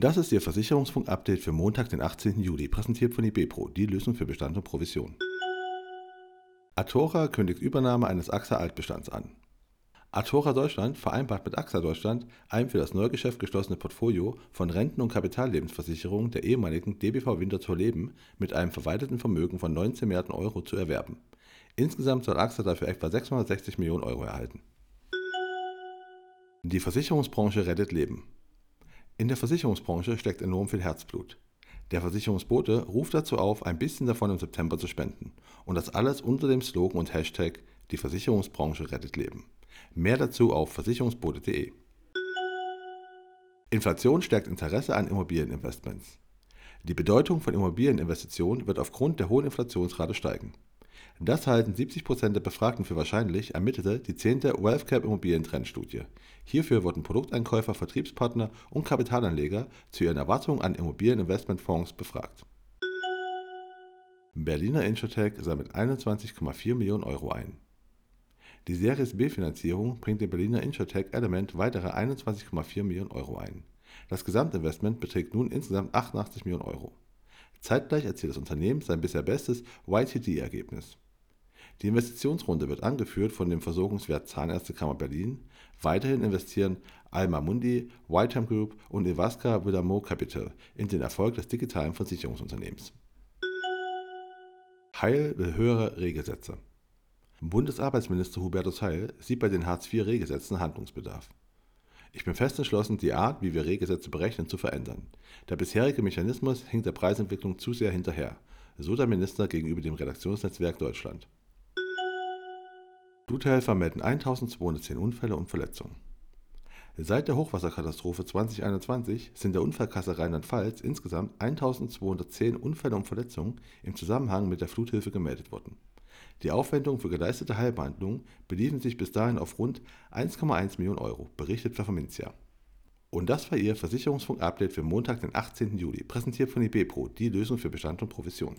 Das ist Ihr Versicherungsfunk-Update für Montag, den 18. Juli, präsentiert von IBPRO, die Lösung für Bestand und Provision. Atora kündigt Übernahme eines AXA-Altbestands an. Atora Deutschland vereinbart mit AXA Deutschland ein für das Neugeschäft geschlossene Portfolio von Renten- und Kapitallebensversicherungen der ehemaligen DBV Winterthur Leben mit einem verwalteten Vermögen von 19 Milliarden Euro zu erwerben. Insgesamt soll AXA dafür etwa 660 Millionen Euro erhalten. Die Versicherungsbranche rettet Leben. In der Versicherungsbranche steckt enorm viel Herzblut. Der Versicherungsbote ruft dazu auf, ein bisschen davon im September zu spenden. Und das alles unter dem Slogan und Hashtag Die Versicherungsbranche rettet Leben. Mehr dazu auf versicherungsbote.de. Inflation stärkt Interesse an Immobilieninvestments. Die Bedeutung von Immobilieninvestitionen wird aufgrund der hohen Inflationsrate steigen. Das halten 70% der Befragten für wahrscheinlich, ermittelte die 10. WealthCap Immobilientrendstudie. Hierfür wurden Produkteinkäufer, Vertriebspartner und Kapitalanleger zu ihren Erwartungen an Immobilieninvestmentfonds befragt. Berliner Insurtech sammelt 21,4 Millionen Euro ein. Die Series B-Finanzierung bringt dem Berliner Insurtech Element weitere 21,4 Millionen Euro ein. Das Gesamtinvestment beträgt nun insgesamt 88 Millionen Euro. Zeitgleich erzielt das Unternehmen sein bisher bestes YTD-Ergebnis. Die Investitionsrunde wird angeführt von dem Versorgungswert Zahnärztekammer Berlin. Weiterhin investieren Alma Mundi, Whiteham Group und Evaska Villamot Capital in den Erfolg des digitalen Versicherungsunternehmens. Heil will höhere Regelsätze. Bundesarbeitsminister Hubertus Heil sieht bei den Hartz-IV-Regelsätzen Handlungsbedarf. Ich bin fest entschlossen, die Art, wie wir Regelsätze berechnen, zu verändern. Der bisherige Mechanismus hinkt der Preisentwicklung zu sehr hinterher, so der Minister gegenüber dem Redaktionsnetzwerk Deutschland. Bluthelfer melden 1210 Unfälle und Verletzungen. Seit der Hochwasserkatastrophe 2021 sind der Unfallkasse Rheinland-Pfalz insgesamt 1210 Unfälle und Verletzungen im Zusammenhang mit der Fluthilfe gemeldet worden. Die Aufwendungen für geleistete Heilbehandlungen beliefen sich bis dahin auf rund 1,1 Millionen Euro, berichtet Pfefferminzia. Und das war Ihr Versicherungsfunk-Update für Montag, den 18. Juli, präsentiert von IBPRO, die Lösung für Bestand und Provision.